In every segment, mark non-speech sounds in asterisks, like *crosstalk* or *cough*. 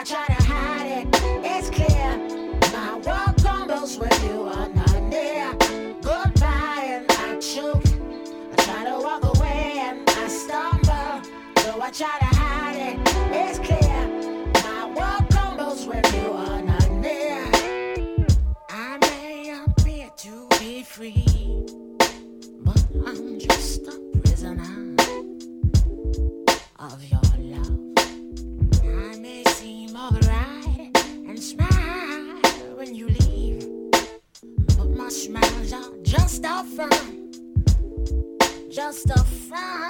I try to hide it, it's clear. My world crumbles when you are not near. Goodbye, and I choke. I try to walk away, and I stumble. Though I try to hide it, it's clear. fun, just a fine.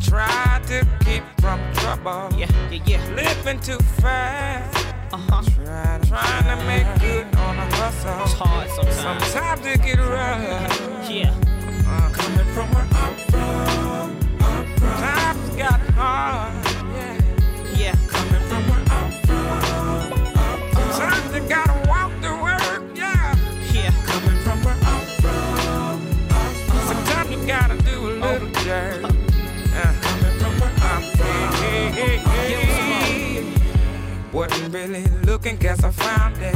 Try to keep from trouble. Yeah, yeah, yeah. Living too fast. Uh-huh. Trying, trying to make good on a hustle. It's hard sometimes. Sometimes it get rough. Yeah. Uh, coming from where I'm from. Wasn't really looking, guess I found it.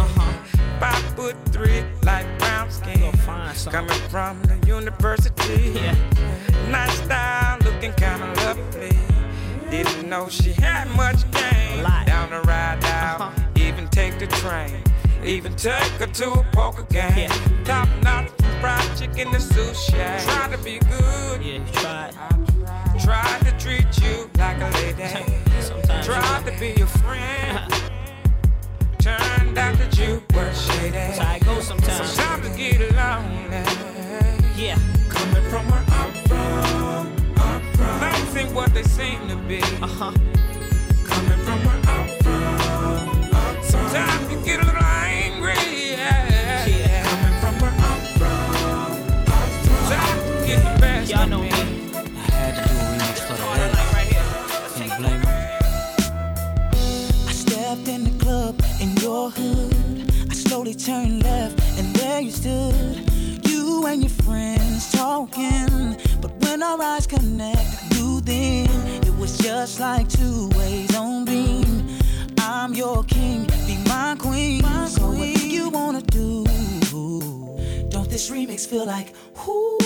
Five foot three, light brown skin. Go find something. Coming from the university. Yeah. Nice style, looking kinda lovely. Didn't know she had much game. Down the ride out, Uh-huh. even take the train. Even take her to a poker game. Yeah. Top notch from fried chicken to sushi. Try to be good. Yeah, you tried. Tried to treat you like a lady. *laughs* Sometimes Tried to be your friend. *laughs* Turned out that you were shady. That's how it goes sometimes. Sometimes it get lonely. Yeah. Coming from where I'm from, I'm from. Things ain't what they seem to be. Uh huh. Coming from where I'm from, I'm from. Sometimes you get a little your hood. I slowly turned left, and there you stood. You and your friends talking. But when our eyes connect, I knew then it was just like two ways on beam. I'm your king, be my queen. so what do you wanna do? Don't this remix feel like, whoo?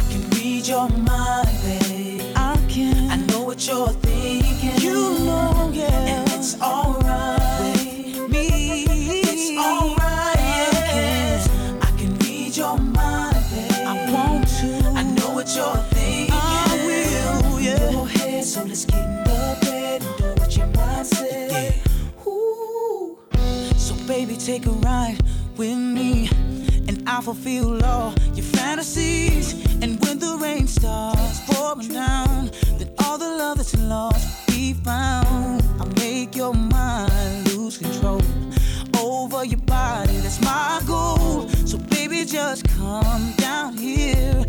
I can read your mind, babe. I can. I know what you're thinking. You know, yeah. And it's alright baby, take a ride with me, and I'll fulfill all your fantasies. And when the rain starts pouring down, then all the love that's lost be found. I'll make your mind lose control over your body. That's my goal. So baby, just come down here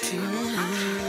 Table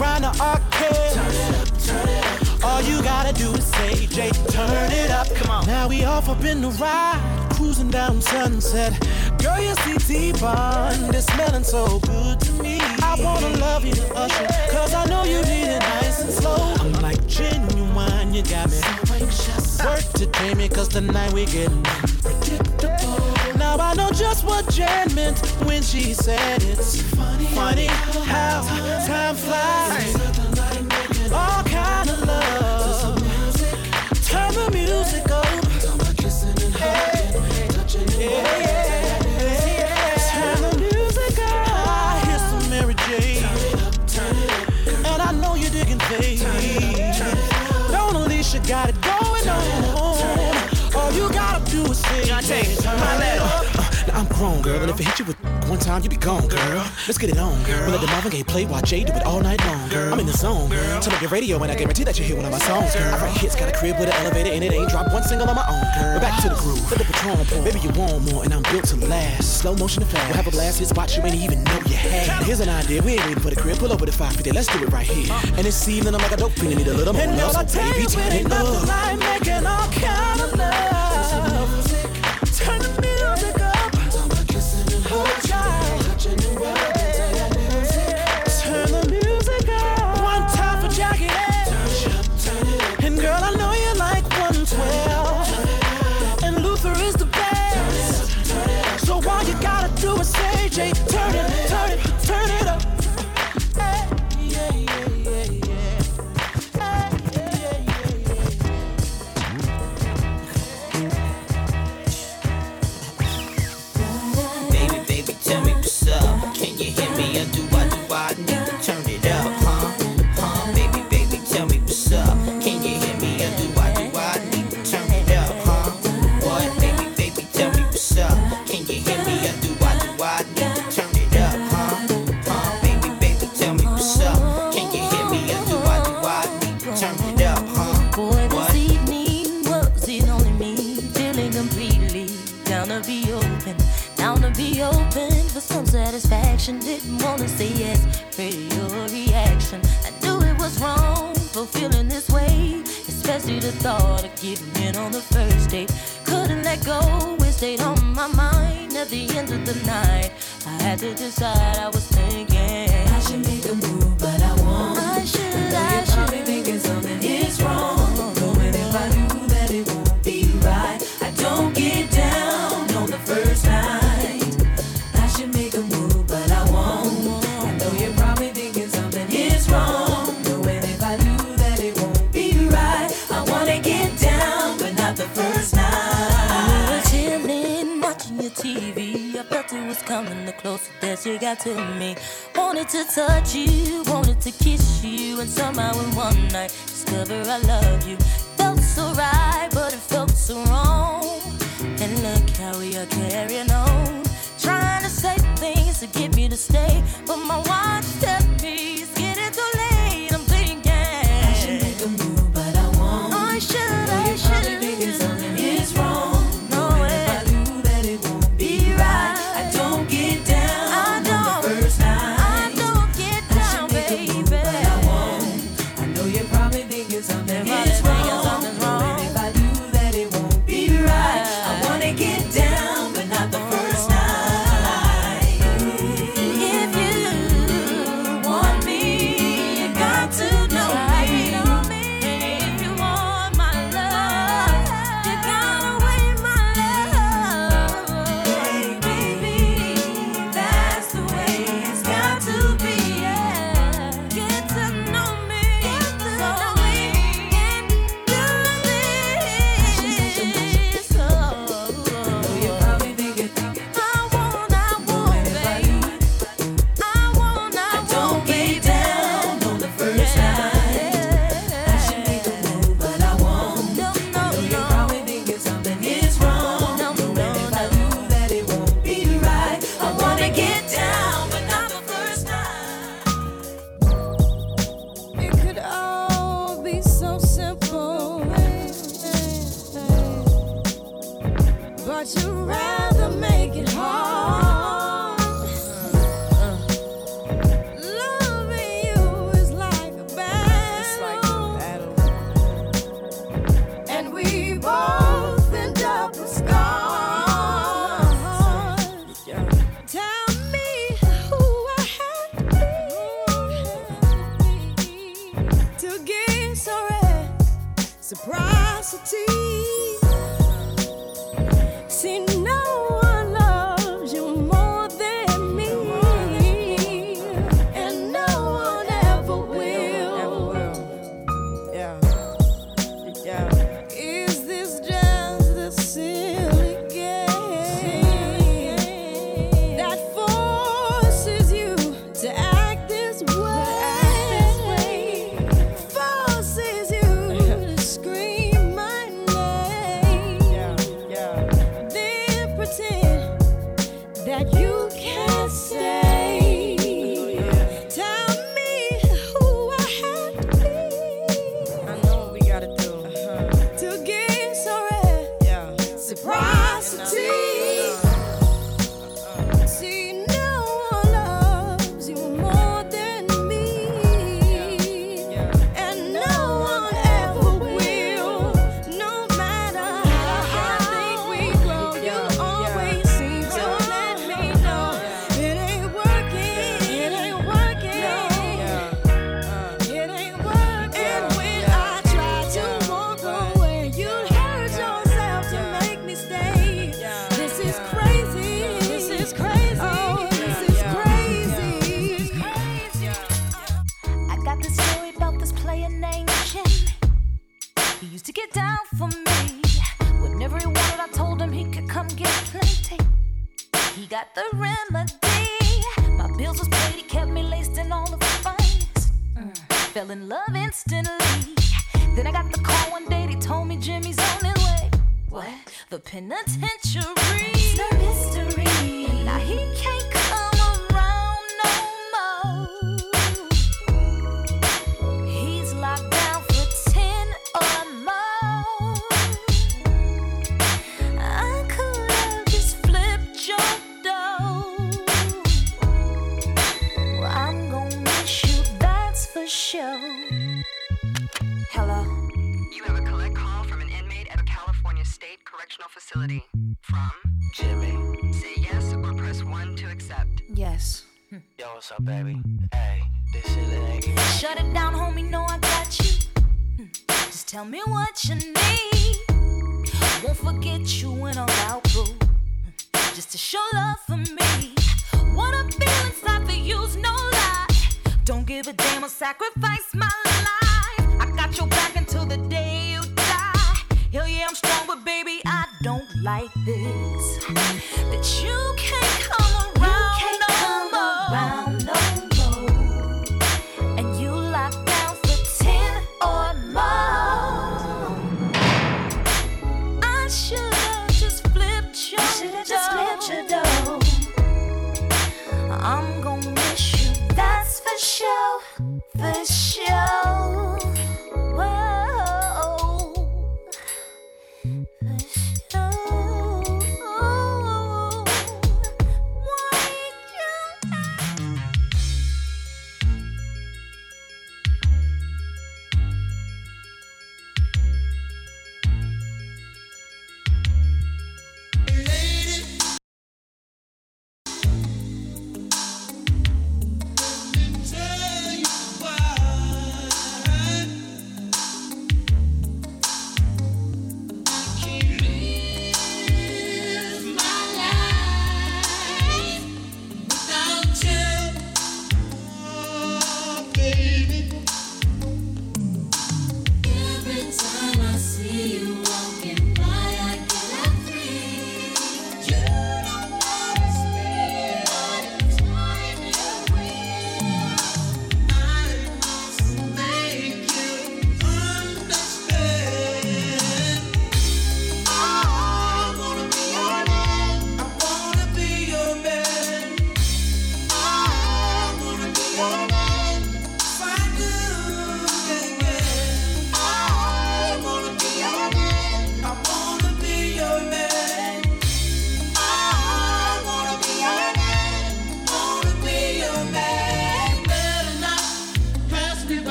round the arcade. Turn it up, turn it up. All you gotta do is say, Jay, turn it up. Come on. Now we off up in the ride, cruising down sunset. Girl, you see T-Bond is smelling so good to me. I wanna love you to usher, cause I know you need it nice and slow. I'm like genuine, you got me. So anxious. Work to Jamie, cause tonight we getting just what Jan meant when she said it's funny, how time flies. All kind of love. Turn the music up. Yeah. Turn the music up. I hear some Mary And I know you're. Don't Alicia got it going on. All you gotta do is sing. My letter grown, girl. And if it hit you with one time, you be gone, girl. Let's get it on, girl. We'll let the Marvin Gaye play while Jay do it all night long, girl. I'm in the zone, girl. Turn up your radio and I guarantee that you hear one of my songs, girl. I write hits, got a crib with an elevator and it ain't dropped one single on my own, girl. We're back to the groove, let the Patron pour. Maybe you want more and I'm built to last. Slow motion to fast. We'll have a blast, hit spots you ain't even know you had. Here's an idea, we ain't waiting for the crib. Pull over the 550, let's do it right here. And it's evening, I'm like a dope fiend, I need a little more and love, so baby, turn it up. Making all kind of love. Turn to decide I was touch you. Fell in love instantly. Then I got the call one day, they told me Jimmy's on his way. What? The penitentiary. It's no mystery. Now he can't from Jimmy. Say yes or press 1 to accept. Yes. Yo, what's up, baby? Hey, this shit ain't easy. Shut it down, homie, I got you. Hmm. Just tell me what you need. Won't forget you when I'm out, boo. Hmm. Just to show love for me. What I'm inside for you's no lie. Don't give a damn, sacrifice my life. I got your back. like this that you can't come around. Can't no come more. Around no more. And you lock down for ten or more. I should've just flipped your should've just flipped your dough. I'm gonna miss you, that's for sure, for sure.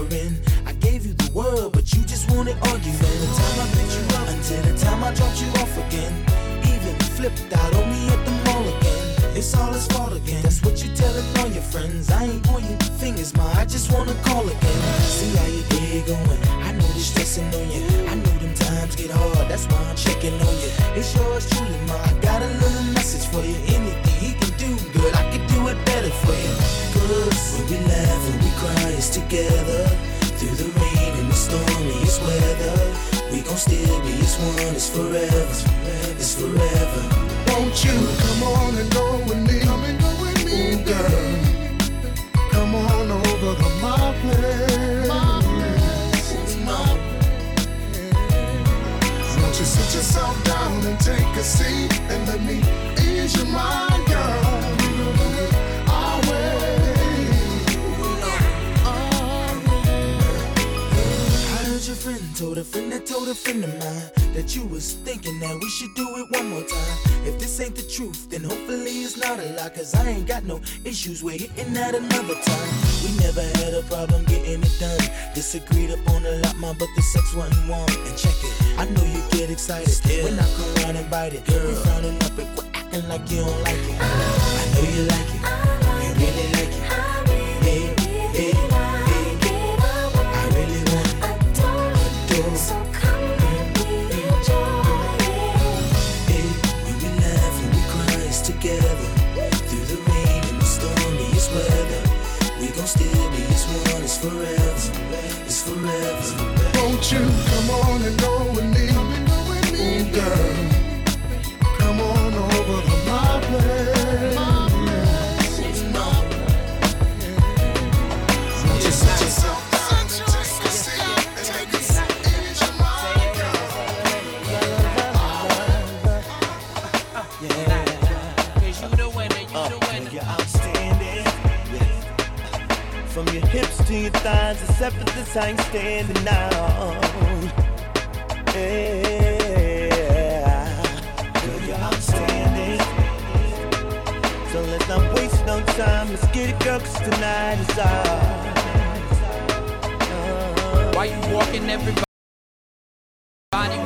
suffering. I gave you the world, but you just wanted arguing. From the time I picked you up until the time I dropped you off again. Even flipped out on me at the mall again. It's all his fault again. That's what you're telling all your friends. I ain't pointing fingers, my. I just wanna call again. See how your day going. I know the stressing on you. I know them times get hard. That's why I'm checking on you. It's yours truly, ma. I got a little message for you. Anything he can do, good, I can do it better for you. When we laugh and we cry, it's together. Through the rain and the stormiest weather. We gon' still be as one. It's forever. It's forever. Won't you come on and go with me? Come and go with me, Ooh, girl. Come on over to my place. My place. My Won't you sit yourself down and take a seat and let me ease your mind, girl? Your friend told a friend that told a friend of mine that you was thinking that we should do it one more time. If this ain't the truth, then hopefully it's not a lie. Cause I ain't got no issues with hitting that another time. We never had a problem getting it done. Disagreed upon a lot, ma, but the sex wasn't warm. And check it, I know you get excited Still. when I come round and bite it. Girl, we frowning up and quit acting like you don't like it. I know you like it, you really like it. Hey, hey, It's forever. It's forever. Won't you come on and go with me? Ooh, girl. Come on over to my place. Except for this, I ain't standing out. Yeah. Girl, you're outstanding. So let's not waste no time. Let's get it, girl, cause tonight is ours. Why you walking everybody?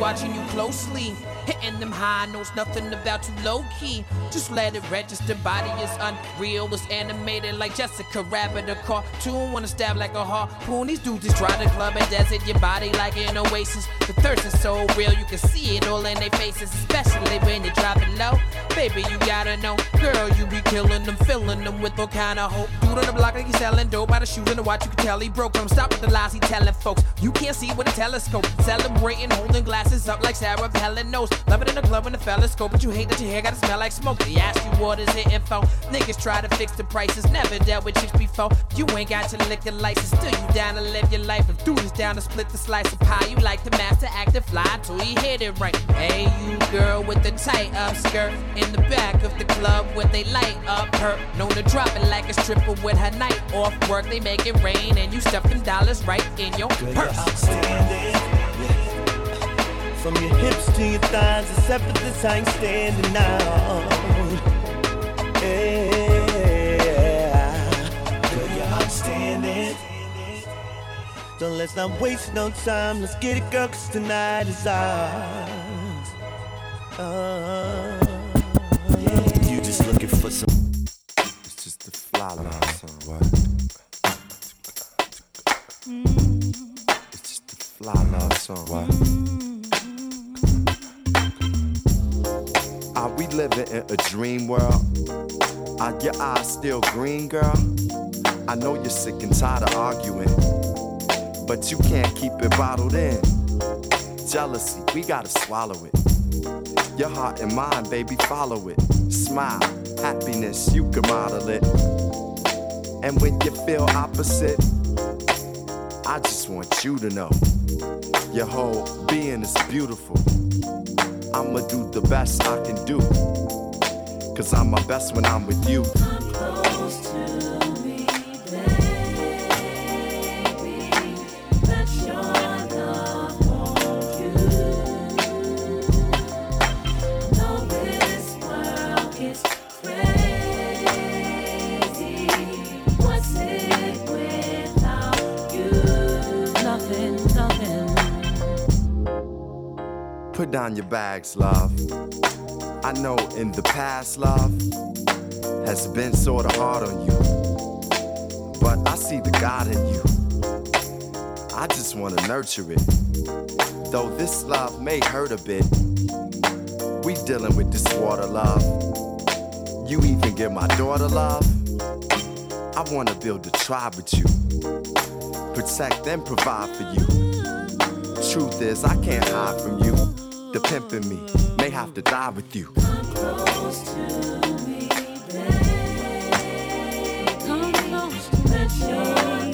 watching you closely. Hitting them high notes, nothing about you low key. Just let it register. Body is unreal, it's animated like Jessica Rabbit. A cartoon wanna stab like a harpoon. These dudes just try to club and desert your body like an oasis. The thirst is so real, you can see it all in their faces, especially when you're it low. Baby, you gotta know, girl, you be killing them, filling them with all kind of hope. Dude on the block like he's selling dope by the shoes and the watch, you can tell he broke them. Stop with the lies he telling folks. You can't see with a telescope. Celebrating, holding glasses up like Sarah Palin knows. Love it in the club when the fellas scope, but you hate that your hair gotta smell like smoke. They ask you what is it info. Niggas try to fix the prices, never dealt with chicks before. You ain't got to lick your liquor license, still you down to live your life. If dude is down to split the slice of pie, you like the master actor fly till he hit it right. Hey, you girl with the tight up skirt in the back of the club where they light up her. Known to drop it like a stripper with her night off work. They make it rain and you stuff them dollars right in your you're purse. outstanding. Yeah. From your hips to your thighs, except for this, I ain't standing out. Yeah. Girl, you're outstanding. So let's not waste no time. Let's get it, girl, cause tonight is ours. Uh, yeah. You just looking for some. It's just the fly line song. What? It's just the fly love song. What? Are living in a dream world? Are your eyes still green, girl? I know you're sick and tired of arguing, but you can't keep it bottled in. Jealousy, we gotta swallow it. Your heart and mind, baby, follow it. Smile, happiness, you can model it. And when you feel opposite, I just want you to know your whole being is beautiful. I'ma do the best I can do. Cause I'm my best when I'm with you. Your bags, love. I know in the past, love, has been sorta hard on you. But I see the God in you. I just wanna nurture it. Though this love may hurt a bit, we dealing with this water love. You even give my daughter love. I wanna build a tribe with you. Protect and provide for you. Truth is, I can't hide from you. The pimp in me. May have to die with you. Come close to let your love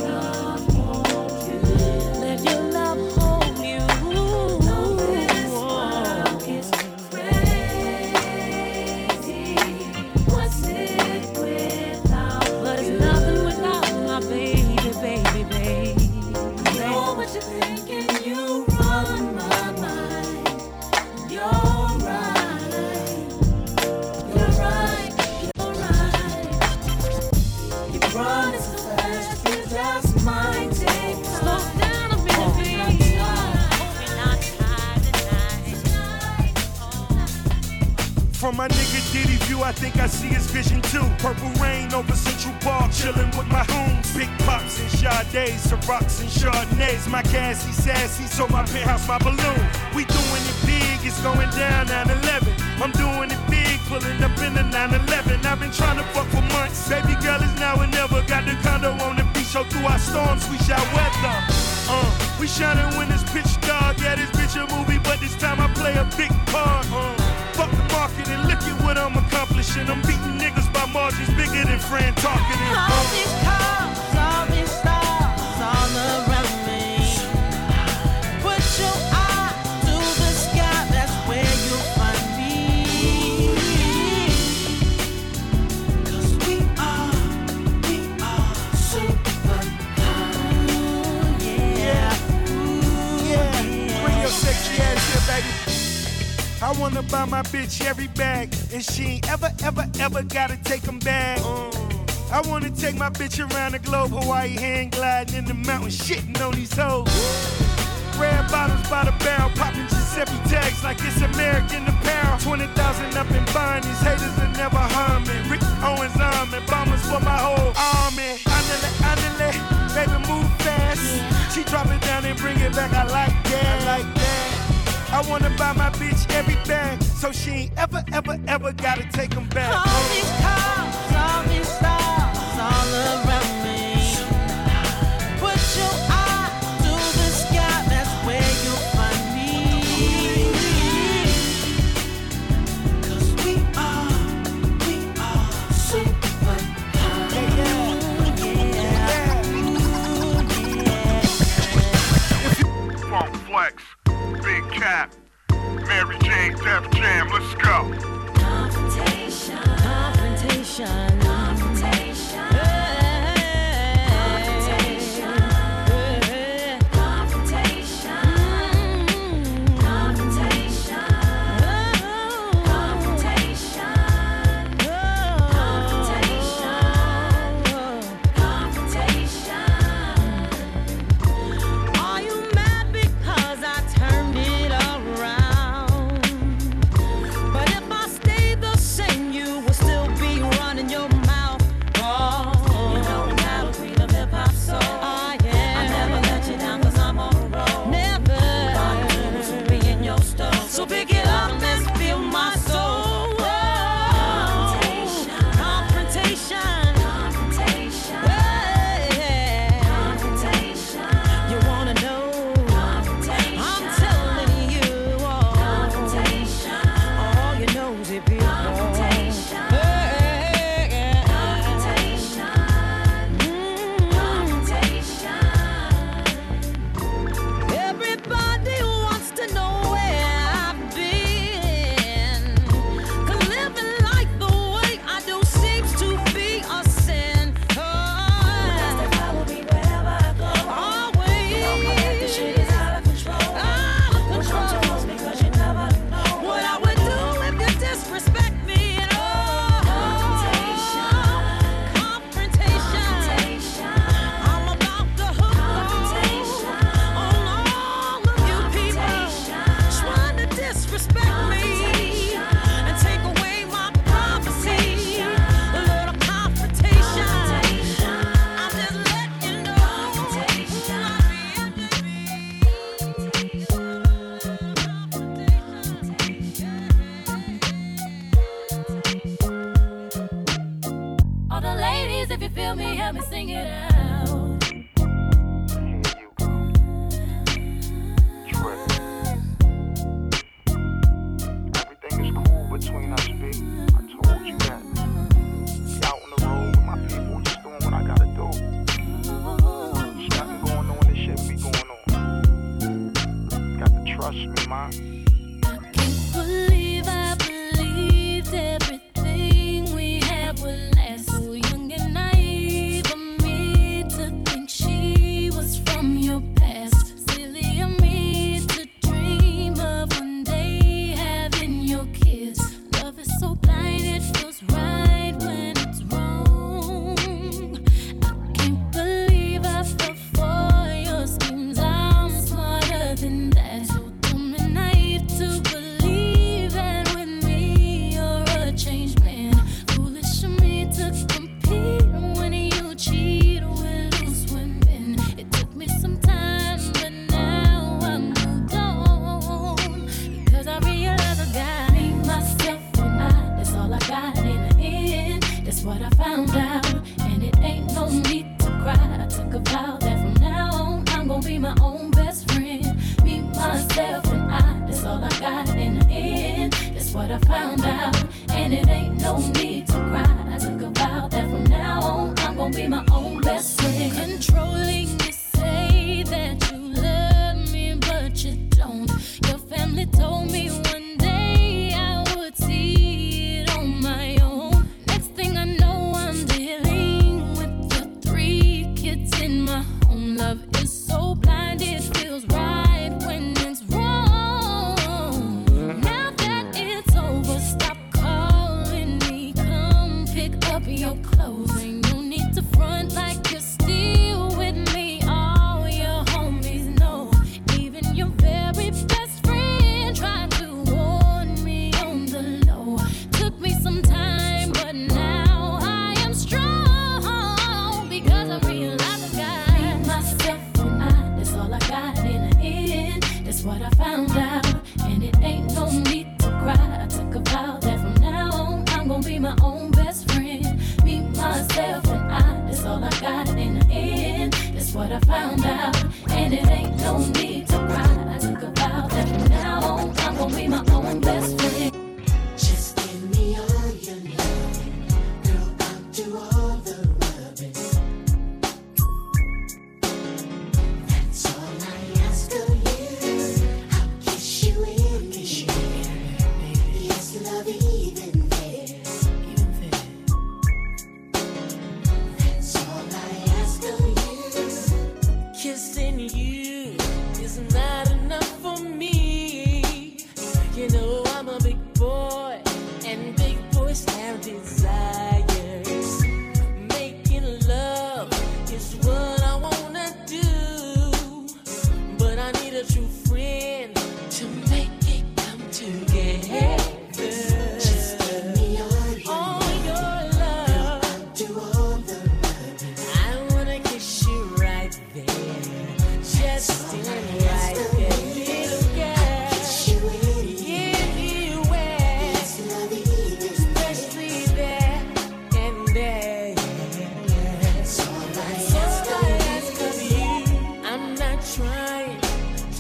I think I see his vision too. Purple rain over Central Park, chillin' with my hoons. Big pops and Sades, Cirocs and Chardonnays. My gassy, sassy, so my penthouse, my balloon. We doing it big, it's going down 9-11. I'm doing it big, pulling up in the 9-11. I've been trying to fuck for months. Baby girl is now or never. Got the condo on the beach, so through our storms, we shall weather. Uh, we shining when it's pitch dark. Yeah, this bitch a movie, but this time I play a big part. Uh, fuck the market and look at what I'm accomplishing. I'm beating niggas by margins bigger than Fran Tarkenton. All these cars, buy my bitch every bag, and she ain't ever, ever, ever gotta take 'em back. I wanna take my bitch around the globe, Hawaii hand gliding in the mountains, shitting on these hoes. Red bottles by the barrel, popping Giuseppe tags like it's American apparel. 20,000 up and buying these haters that never harm me. Rick Owens arm and bombers for my whole army. Andale, andale, baby move fast. She drop it down and bring it back, I like that. I like that. I wanna buy my bitch every bag, so she ain't ever, ever, ever gotta take take 'em back. All these cars, all these stars, all around Def Jam, let's go. Confrontation. Confrontation.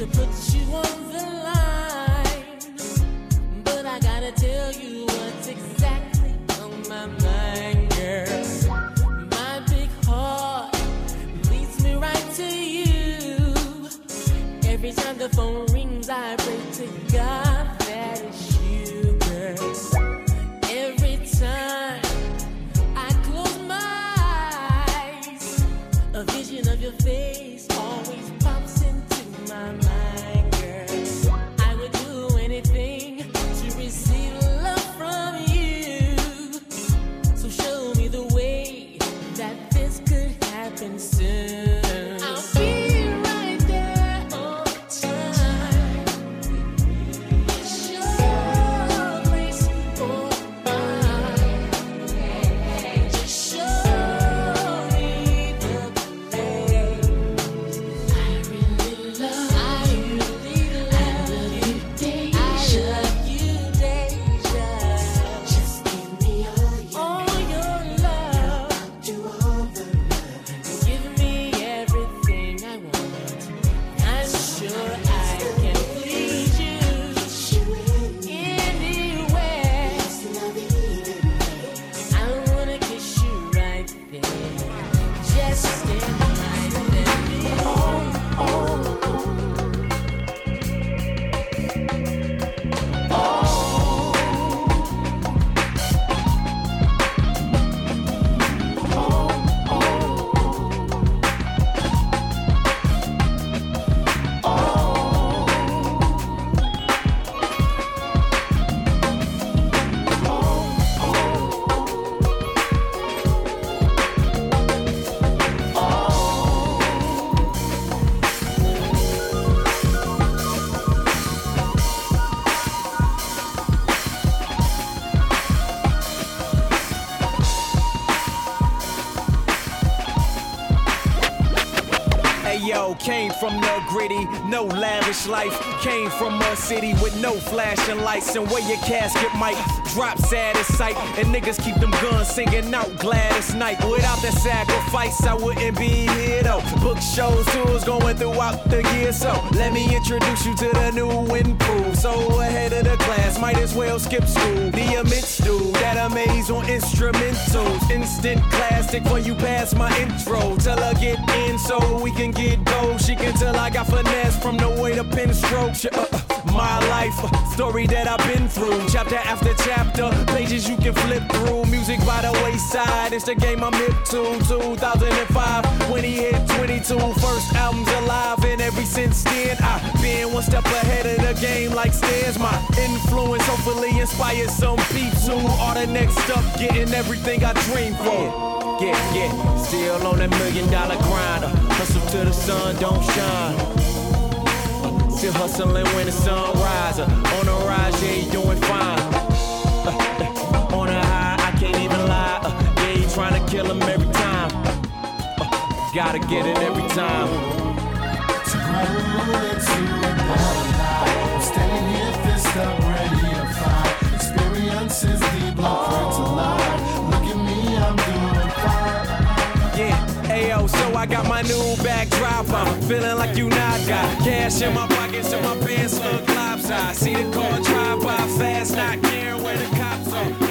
To put you on from the gritty, no lavish life. Came from a city with no flashing lights. And where your casket might drop sad as sight. And niggas keep them guns singing out glad it's Night. Without that sacrifice, I wouldn't be here though. Book shows, tours going throughout the year. So let me introduce you to the new improve. So ahead of the class, might as well skip school. The immense stew that amaze on instrumentals. Instant classic when you pass my intro. Tell her get in so we can get gold. She can tell I got finesse from the way the pen strokes. Uh, uh, my life, story that I've been through. Chapter after chapter, pages you can flip through. Music by the wayside, it's the game I'm hip to. 2005, when he hit 22, first album's alive, and ever since then I've been one step ahead of the game like stairs. My influence hopefully inspires some peeps who are the next up, getting everything I dream for. Yeah, yeah, still on that million dollar grinder. Hustle till the sun don't shine. Still hustling when the sun rises. On the rise, yeah, you doing fine. Uh, uh, on a high, I can't even lie. Uh, yeah, you trying to kill him every time. Uh, gotta get it every time. A. Standing here, fist up, ready to fight. Experiences deep, blueprint so I got my new backdrop. I'm feeling like you not got cash in my pockets and my pants look lopsided. See the car drive by fast, not caring where the cops are.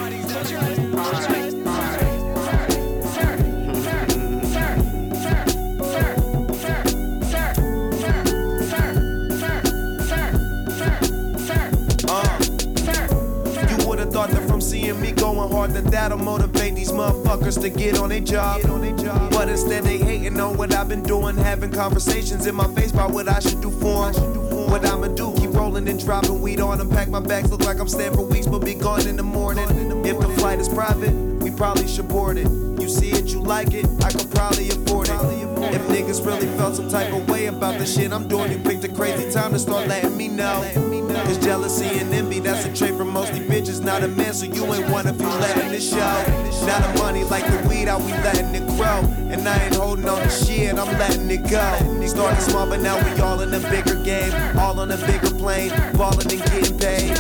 Seeing me going hard that that'll motivate these motherfuckers to get on their job. But instead they hating on what I've been doing, having conversations in my face about what I should do for for 'em. What I'ma do, keep rolling and dropping weed on them. Pack my bags, look like I'm staying for weeks, but be gone in the morning. If the flight is private, we probably should board it. You see it, you like it, I could probably afford it. If niggas really felt some type of way about the shit I'm doing, you picked a crazy time to start letting me know. Cause jealousy and envy, that's a trait from mostly bitches. Not a man, so you ain't one if you letting it show. Now the money like the weed, how we letting it grow. And I ain't holding on to shit, I'm letting it go. Started small, but now we all in a bigger game. All on a bigger plane, balling and getting paid.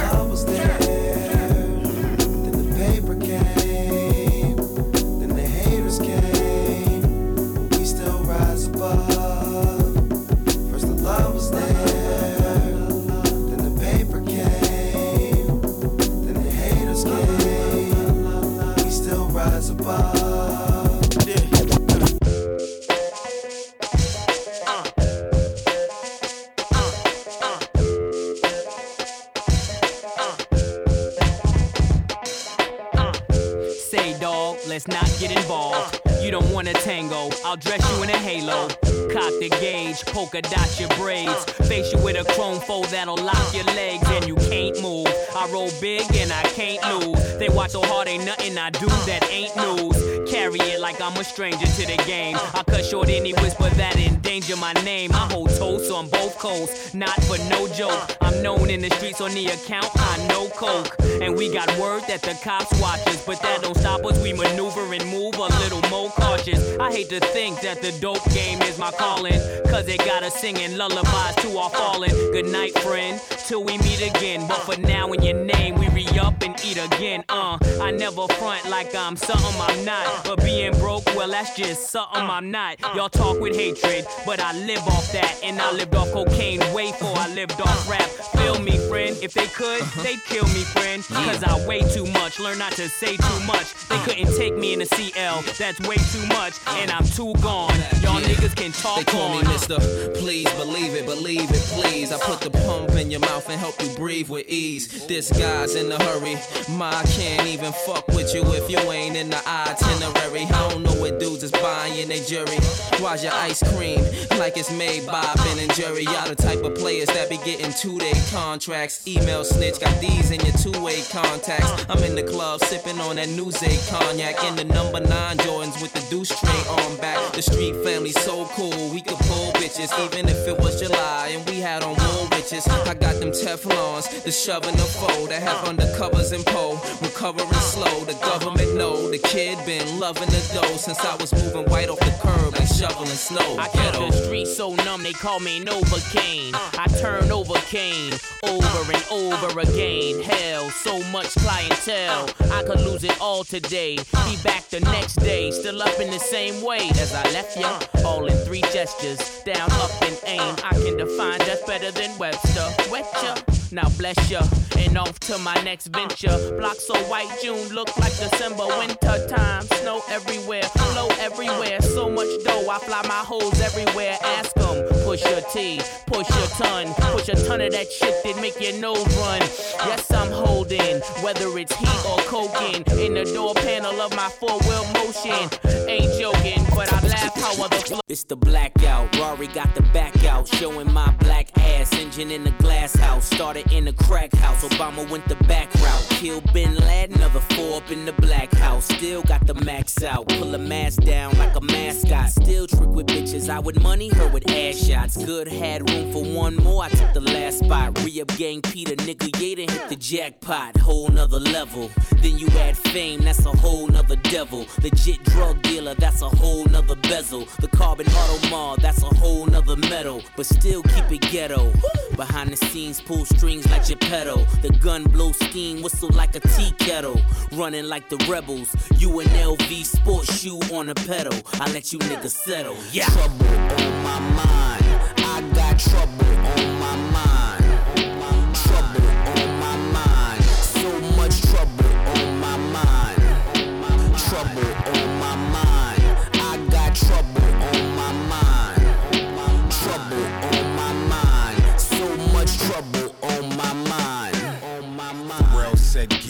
Polka dot your braids. Face you with a chrome fold that'll lock your legs and you can't move. I roll big and I can't lose. They watch so hard, ain't nothing I do that ain't news. Carry it like I'm a stranger to the game. I cut short any whisper that endanger my name. I hold toast on both coasts, not for no joke. I'm known in the streets on the account, I know coke. And we got word that the cops watch us, but that don't stop us. We maneuver and move a little more cautious. I hate to think that the dope game is my calling, cause it got us singing lullabies to our fallen. Good night, friend, till we meet again. But for now, in your name, we re up and eat again. Uh, I never front like I'm something I'm not. But being broke, well, that's just something I'm not. Y'all talk with hatred, but I live off that. And I lived off cocaine way before I lived off rap. Feel me, friend. If they could, uh-huh. they'd kill me, friend. Cause I weigh too much, learn not to say too uh. much. They couldn't take me in a CL, that's way too much. And I'm too gone. Y'all niggas can talk They call me. Mr. Please believe it, believe it, please. I put the pump in your mouth and help you breathe with ease. This guy's in a hurry. Ma can't even fuck with you if you ain't in the itinerary. I don't know what dudes is buying they jury. Why's your ice cream like it's made by Ben and Jerry? Y'all the type of players that be getting two-day contracts. Email snitch, got these in your two-way contacts. I'm in the club sipping on that new Zay cognac in the number nine Jordans with the deuce tray on back. The street family so cool, we could pull bitches even if it was July and we had on wool riches. I got them Teflons, the shove and the fold. I have undercovers and pole, recovering slow. The government know the kid been loving the dough since I was moving white off the curb and shoveling snow. I Ghetto. The streets so numb, they call me Novocaine. I turn over Kane over and over again. Hell, so much clientele. I could lose it all today. Be back the next day, still up in the same way as I left ya. All in three gestures, down, up, and aim. I can define death better than Webster. Wet ya. Now bless ya, and off to my next venture. Block so white, June look like December. Winter time, snow everywhere, flow everywhere. So much dough, I fly my hoes everywhere. Ask 'em, push your T, push your ton, push a ton of that shit that make your nose run. Yes, I'm holding, whether it's heat or coking, in the door panel of my four wheel motion. Ain't joking, but I laugh how other flow. It's the blackout. Rory got the back out, showing my black ass. Engine in the glass house, started in the crack house. Obama went the back route. Kill Bin Laden, another four up in the black house. Still got the max out. Pull a mask down like a mascot. Still trick with bitches. I would money, her with ass shots. Good had room for one more. I took the last spot. Re up gang Peter, nigga, yeah, hit the jackpot. Whole nother level. Then you add fame, that's a whole nother devil. Legit drug dealer, that's a whole nother bezel. The carbon Audemar, that's a whole nother metal. But still keep it ghetto. Behind the scenes, pull strings like Geppetto. The gun blow steam, whistle like a tea kettle. Running like the rebels. You an LV sports shoe on a pedal. I let you niggas settle. Yeah. Trouble on my mind. I got trouble on my mind.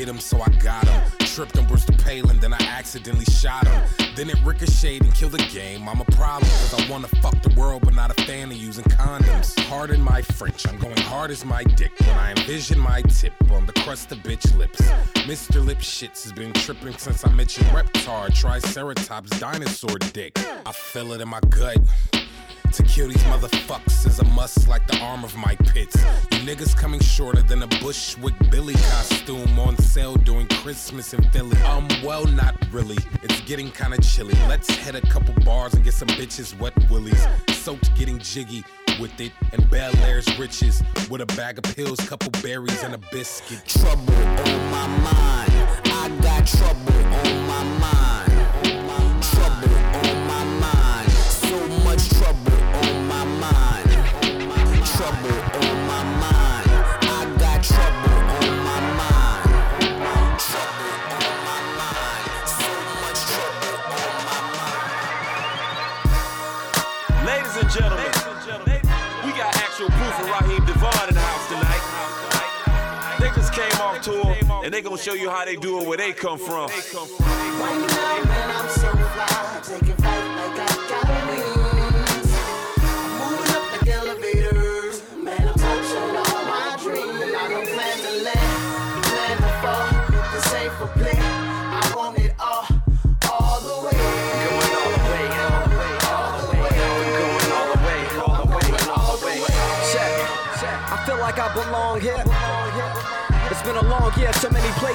Him, so I got him. Tripped on Bristol Palin, then I accidentally shot him. Then it ricocheted and killed the game. I'm a problem, cause I wanna fuck the world, but not a fan of using condoms. Pardon my French, I'm going hard as my dick when I envision my tip on the crust of bitch lips. Mr. Lip Shits has been tripping since I mentioned Reptar, Triceratops, dinosaur dick. I feel it in my gut. To kill these motherfuckers is a must like the arm of my pits. You niggas coming shorter than a Bushwick Billy costume on sale during Christmas in Philly. Um, well, not really. It's getting kinda chilly. Let's hit a couple bars and get some bitches wet willies. Soaked getting jiggy with it and Bel Air's riches with a bag of pills, couple berries, and a biscuit. Trouble on my mind. I got trouble on my mind. And they gonna show you how they do it where they come from. I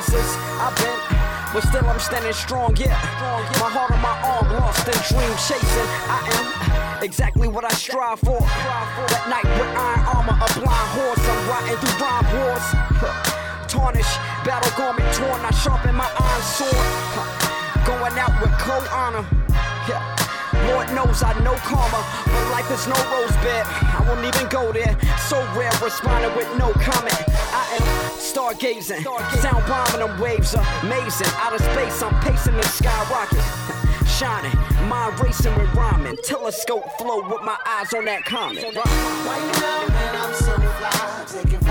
places I've been, but still I'm standing strong. Yeah, my heart on my arm, lost in dream chasing. I am exactly what I strive for. That night with iron armor, a blind horse, I'm riding through rhyme wars. Tarnish, battle garment torn, I sharpen my iron sword. Going out with cold honor. Yeah. Lord knows I know karma, but life is no rose bed. I won't even go there. So rare, responding with no comment. I am stargazing, sound bombing them waves amazing. Out of space, I'm pacing the skyrocket. Shining, mind racing with rhyming. Telescope flow with my eyes on that comet. Right now, man, I'm so fly, taking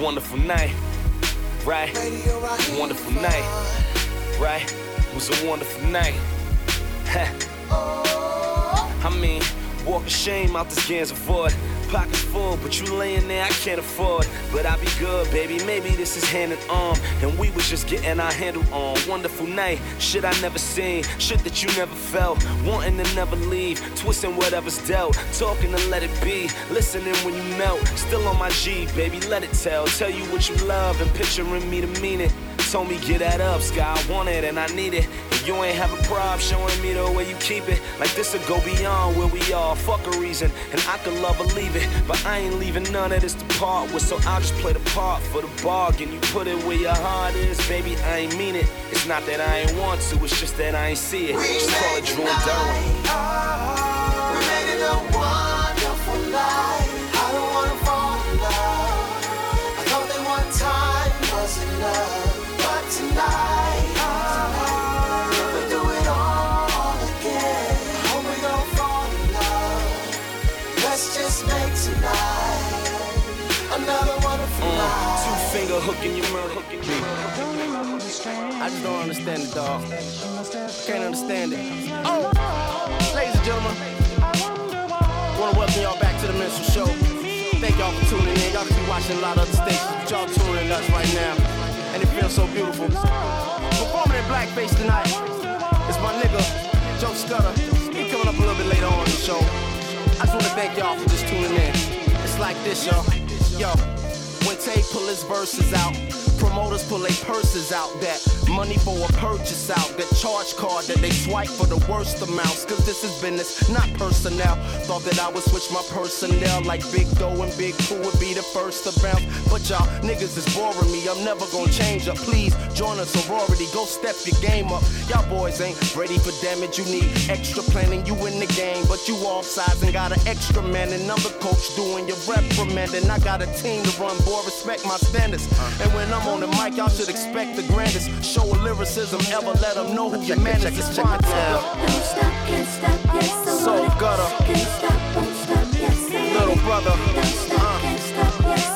Wonderful night. Right? Wonderful night. Right? It was a wonderful night. I mean, walk of shame out this Gansevoort. Pockets full, but you laying there, I can't afford. But I be good, baby. Maybe this is hand in arm, and we was just getting our handle on. Wonderful night, shit I never seen, shit that you never felt. Wanting to never leave, twisting whatever's dealt, talking to let it be, listening when you melt. Still on my G, baby, let it tell. Tell you what you love and picturing me to mean it. Told me get that up, Sky. I want it and I need it. You ain't have a problem showing me the way you keep it. Like this will go beyond where we are. Fuck a reason, and I could love or leave it. But I ain't leaving none of this to part with, so I'll just play the part for the bargain. You put it where your heart is, baby. I ain't mean it. It's not that I ain't want to, it's just that I ain't see it. Just call it Drew and Derwin. We made it a wonderful night. I don't wanna fall in love. I thought that one time was enough, but tonight Finger hooking your your I just don't understand it, dog. Can't understand it. Oh, ladies and gentlemen, I want to welcome y'all back to the Minstrel Show. Thank y'all for tuning in. Y'all can be watching a lot of other stations, but y'all tuning in us right now, and it feels so beautiful. Performing in blackface tonight is my nigga Joe Scudda. He coming up a little bit later on in the show. I just want to thank y'all for just tuning in. It's like this, y'all. Yo, when pull his verses out, promoters pull their purses out. That money for a purchase out. That charge card that they swipe for the worst amounts. Cause this is business, not personnel. Thought that I would switch my personnel like Big Doe and Big Pooh would be the first to bounce. But y'all niggas is boring me. I'm never gonna change up. Please join a sorority. Go step your game up. Y'all boys ain't ready for damage. You need extra planning. You in the game, but you off sides and got an extra man. Another coach doing your reprimanding. I got a team to run, boy. Respect my standards. And when I'm on the mic, y'all should expect the grandest. Show of lyricism, ever let them know who your man is. It's fine now. So gutter. Little brother. Uh.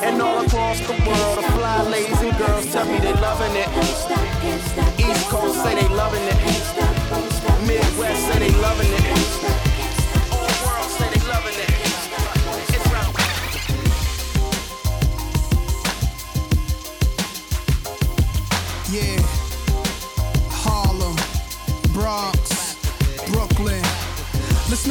And all across the world, the fly ladies and girls tell me they loving it. East Coast say they loving it. Midwest say they loving it.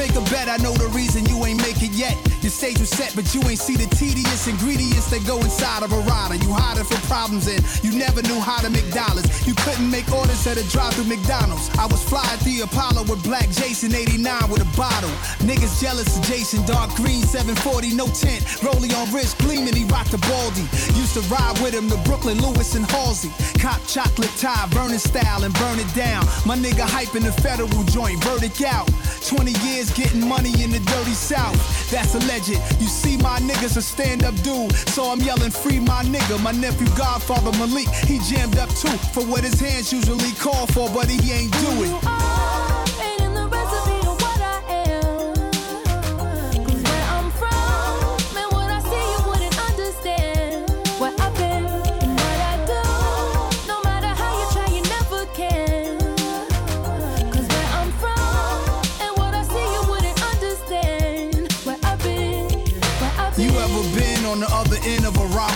Make a bet. I know the reason you ain't make it yet. Stage was set, but you ain't see the tedious ingredients that go inside of a rider. You hiding for problems and you never knew how to make dollars. You couldn't make orders at a drive through McDonald's. I was flying the Apollo with Black Jason 89 with a bottle. Niggas jealous of Jason, dark green 740, no tent. Rolling on wrist, gleaming, he rocked the baldy. Used to ride with him to Brooklyn, Lewis and Halsey. Cop chocolate tie, burning style and burn it down. My nigga hyping the federal joint, verdict out. 20 years getting money in the dirty south. That's You see, my niggas a stand up dude. So I'm yelling, free my nigga. My nephew, Godfather Malik, he jammed up too. For what his hands usually call for, but he ain't do it.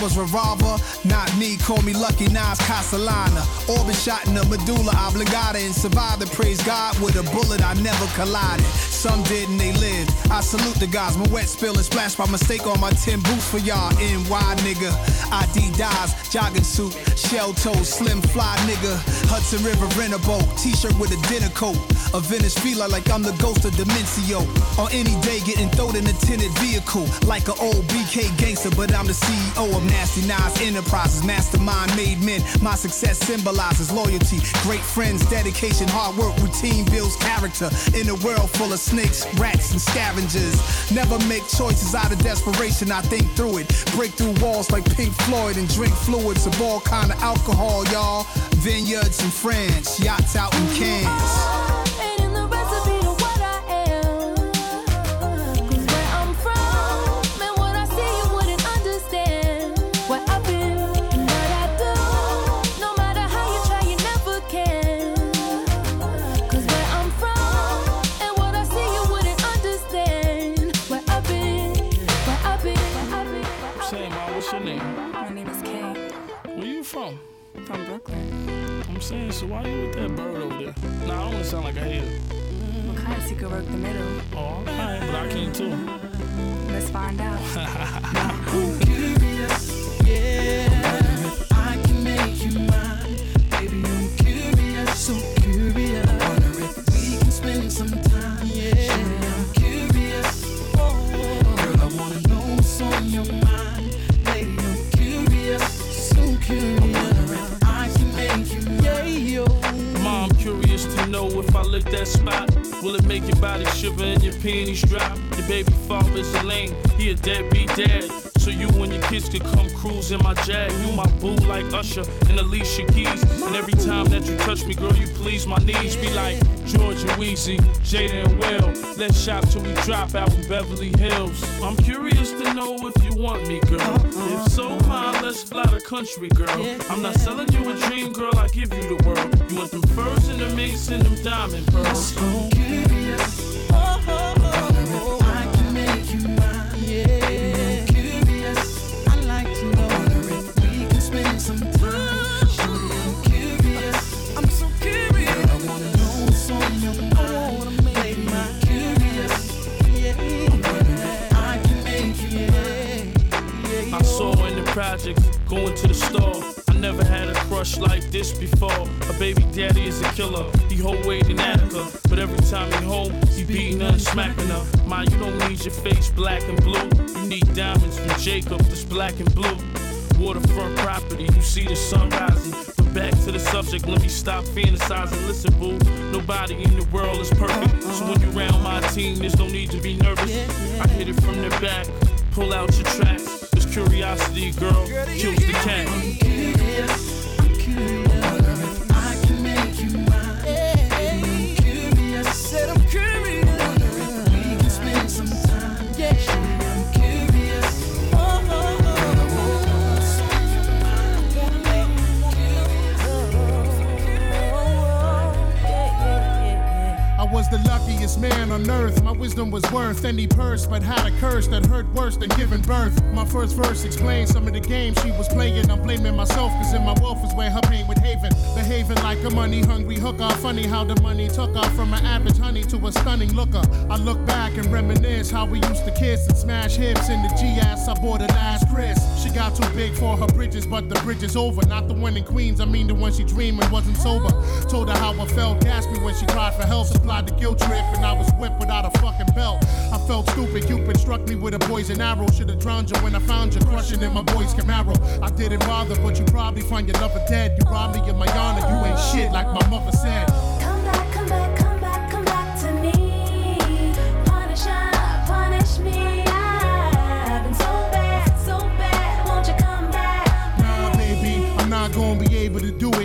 Robber's revolver? Not me, call me Lucky Nas Castellano. Orbit shot in the medulla oblongata and survived praise God with a bullet I never collided. Some did and they lived. I salute the guys. My wet spill and splash by mistake on my 10 boots for y'all. NY nigga. ID dies, jogging suit, shell toe, slim fly nigga. Hudson River rent a boat, t shirt with a dinner coat. A Venice feeler like I'm the ghost of Demencio. On any day, getting thrown in a tinted vehicle. Like an old BK gangster, but I'm the CEO of Nasty Nas Enterprises. Mastermind made men. My success symbolizes loyalty, great friends, dedication, hard work, routine builds character. In a world full of snakes, rats, and scavengers. Never make choices out of desperation. I think through it. Break through walls like Pink Floyd and drink fluids of all kind of alcohol, y'all. Vineyards in France, yachts out in Cannes. Saying, so why you with that bird over there? Nah, I don't want to sound like a hater. Because you could work the middle. Oh, alright, but I can too. Let's find out. *laughs* yeah. Lick that spot. Will it make your body shiver and your panties drop? Your baby father's a lame, he a deadbeat dad. You and your kids could come cruise in my jag. You my boo like Usher and Alicia Keys. And every time that you touch me, girl, you please my knees. Be like George and Weezy, Jada and Will. Let's shop till we drop out in Beverly Hills. I'm curious to know if you want me, girl. If so, ma, let's fly the country, girl. I'm not selling you a dream, girl. I give you the world. You want them furs and the minks and them diamond pearls. Project, going to the store. I never had a crush like this before. Her baby daddy is a killer. He hold weight in Attica, but every time he home, he beating her and smacking her. Ma, you don't need your face black and blue. You need diamonds from Jacob that's black and blue. Waterfront property, you see the sun rising. But back to the subject, let me stop fantasizing. Listen, boo, nobody in the world is perfect. So when you round my team, there's no need to be nervous. I hit it from the back, pull out your tracks. Curiosity, girl, kills the cat. Luckiest man on earth. My wisdom was worth any purse, but had a curse that hurt worse than giving birth. My first verse explains some of the games she was playing. I'm blaming myself, cause in my wealth is where her pain would haven. Behaving like a money hungry hooker. Funny how the money took her from an average honey to a stunning looker. I look back and reminisce how we used to kiss and smash hips in the G ass. I bought her last Chris. She got too big for her bridges, but the bridge is over. Not the one in Queens, I mean the one she dreamed and wasn't sober. Told her how I felt, gasped me when she cried for help. Supplied the guilt trip, and I was whipped without a fucking belt. I felt stupid, Cupid struck me with a poison arrow. Should've drowned you when I found you, crushing in my boy's Camaro. I didn't bother, but you probably find your lover dead. You robbed me of my honor, you ain't shit like my mother said.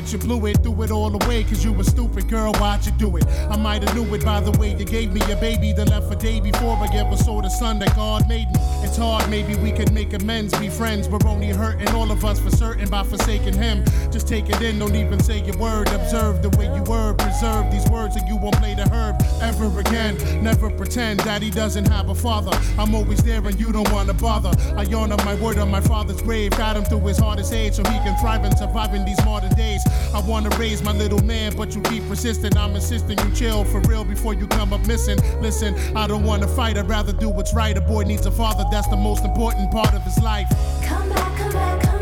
It. You blew it, threw it all away, cause you a stupid girl. Why'd you do it? I might have knew it by the way you gave me a baby that left a day before I ever saw the son that God made. It's hard, maybe we could make amends, be friends. We're only hurting all of us for certain by forsaking him. Just take it in, don't even say a word. Observe the way you were, preserve these words, and you won't play the herb ever again. Never pretend that he doesn't have a father. I'm always there and you don't wanna bother. I honor my word on my father's grave, got him through his hardest age so he can thrive and survive in these modern days. I wanna raise my little man, but you keep persistent. I'm insisting you chill for real before you come up missing. Listen, I don't wanna fight, I'd rather do what's right. A boy needs a father, that's the most important part of his life. Come back, come back, come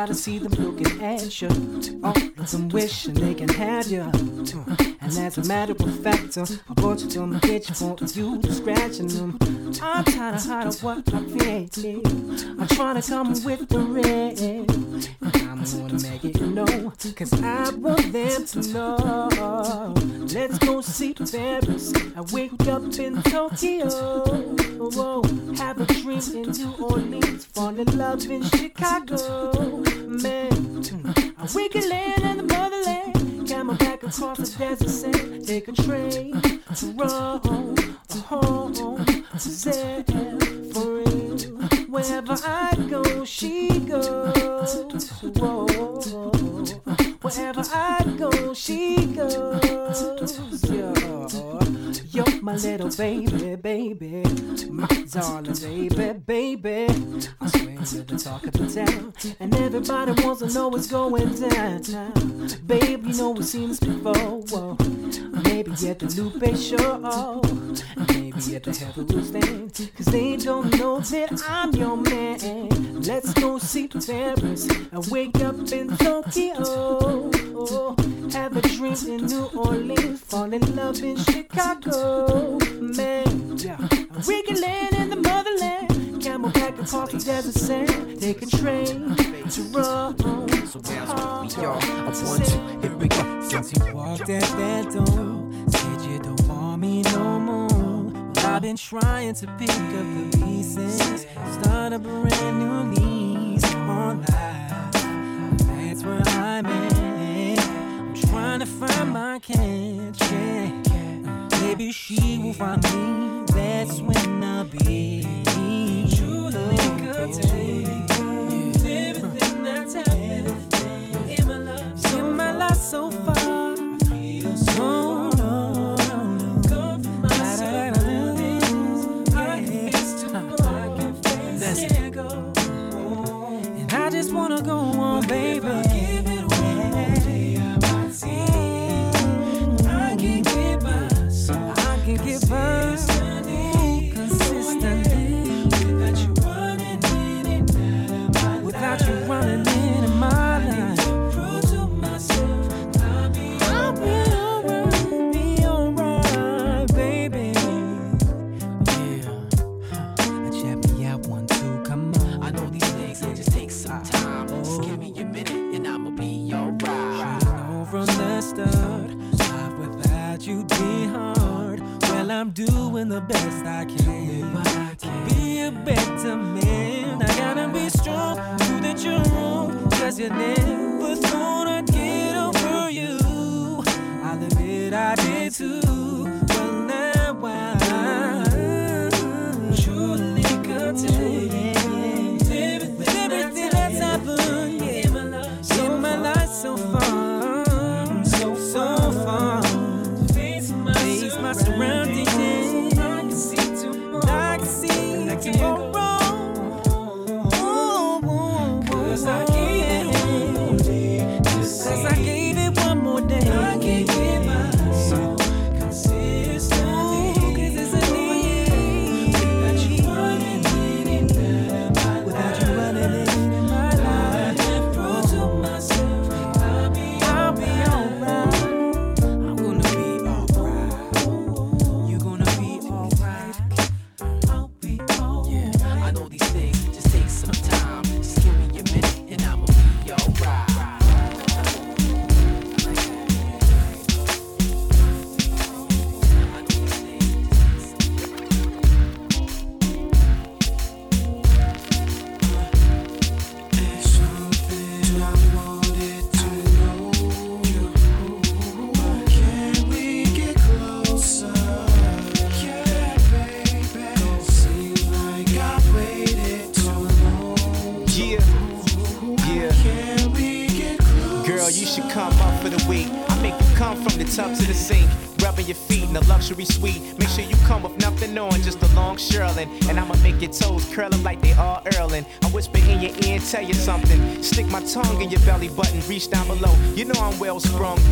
gotta see them looking at you? Of them wishing they can have you. And as a matter of fact, uh, a bunch of them bitch want you to scratching them. I'm tired of hiding what I'm feeling. I'm trying to come with the red. I'm gonna make it know, cause I want them to know. Let's go see Paris. I wake up in Tokyo. Whoa, have a dream in New Orleans. Fall in love in Chicago. Man, I wake a land in the motherland. Camel back across the desert sand. Take a train to Rome, to home, to Zell, for. Wherever I go, she goes. Whoa. Wherever I go, she goes. Yo, my little baby, baby, my darling baby, baby. I swear you're the talk of the town, and everybody wants to know what's going down. Babe, you know we've seen this before. Maybe at the Lupe show, maybe at the Heatherwood stand, cause they don't know that I'm your man. Let's go see Paris and wake up in Tokyo. Have a drink in New Orleans, fall in love in Chicago. Man, yeah, we can land in the motherland. Camel back across the desert sand, take a train to Rome. So bounce with me, y'all. I want to. Here we go. Since you walked out that door, said you don't want me no more. Well, I've been trying to pick up the pieces, start a brand new lease on life. That's where I'm at trying to find my country. baby she will find me. That's when I'll be true love. Everything that's happened in my life, in my life so far. So That's it. And I just wanna go on, baby. The best I can. To be a better man, I gotta be strong. Know that you're wrong, cause you never I'd get over you. I'll admit I did too. But now I surely could take everything, that's happened. In my life, in my life so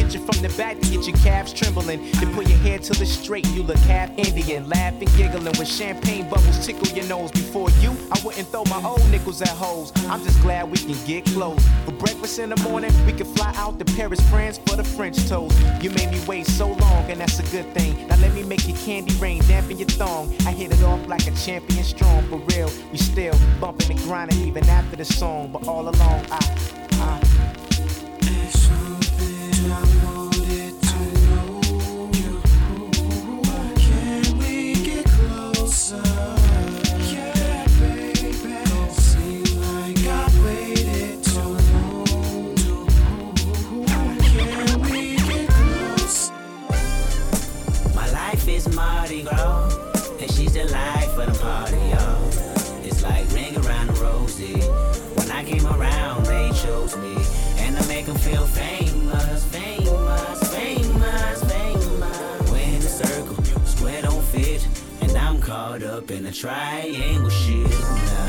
Hit you from the back to get your calves trembling. Then pull your hair till it's straight. You look half Indian, laughing, giggling with champagne bubbles tickle your nose. Before you, I wouldn't throw my old nickels at hoes. I'm just glad we can get close. For breakfast in the morning, we can fly out to Paris, France for the French toast. You made me wait so long, and that's a good thing. Now let me make your candy rain, dampen your thong. I hit it off like a champion strong, for real. We still bumping and grinding even after the song, but all along I, I. life of the party, y'all. It's like ring around the rosy. When I came around, they chose me, and I make them feel famous, famous, famous, famous. We're in a circle, square don't fit, and I'm caught up in a triangle shit now.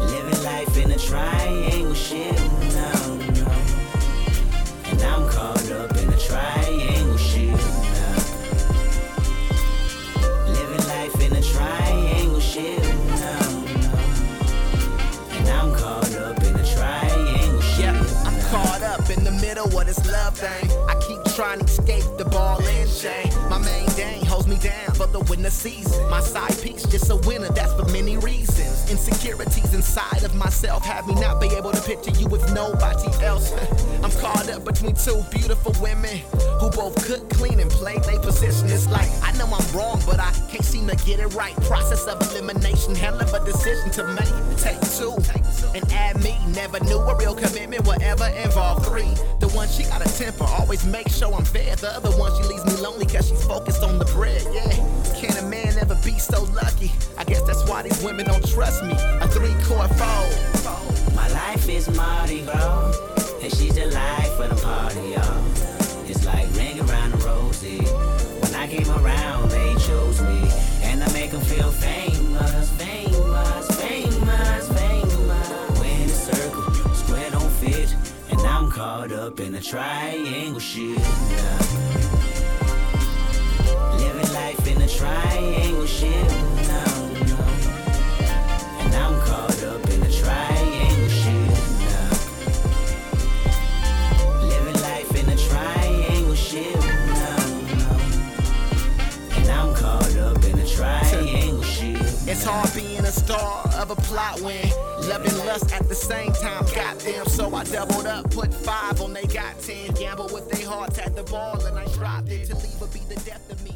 Living life in a triangle shit now, no. And I'm caught up middle of love thing. I keep trying to escape the ball and chain. My main dang holds me down for the winter season. My side piece just a winner, that's for many reasons. Insecurities inside of myself have me not be able to picture you with nobody else. *laughs* I'm caught up between two beautiful women who both cook, clean, and play their position. It's like I know I'm wrong, but I can't seem to get it right. Process of elimination, hell of a decision to make. Take two and add me. Never knew a real commitment would ever involve three. The one she got a temper, always make sure I'm fair. The other one she leaves me lonely cause she's focused on the bread. Yeah, can a man ever be so lucky? I guess that's why these women don't trust me. A three chord fold. My life is Mardi Gras, and she's the life of the party, y'all. It's like ring around the rosy. When I came around, they chose me, and I make them feel famous, famous, famous, famous. We're circle, square don't fit, and I'm caught up in a triangle shit now. Living life in a triangle shit. And I'm caught up in a triangle shit. Living life in a triangle shit. And I'm caught up in a triangle shit. It's hard being a star of a plot when love and lust at the same time. Goddamn, so I doubled up, put five on they got ten. Gamble with their hearts at the ball, and I dropped it to leave would be the death of me.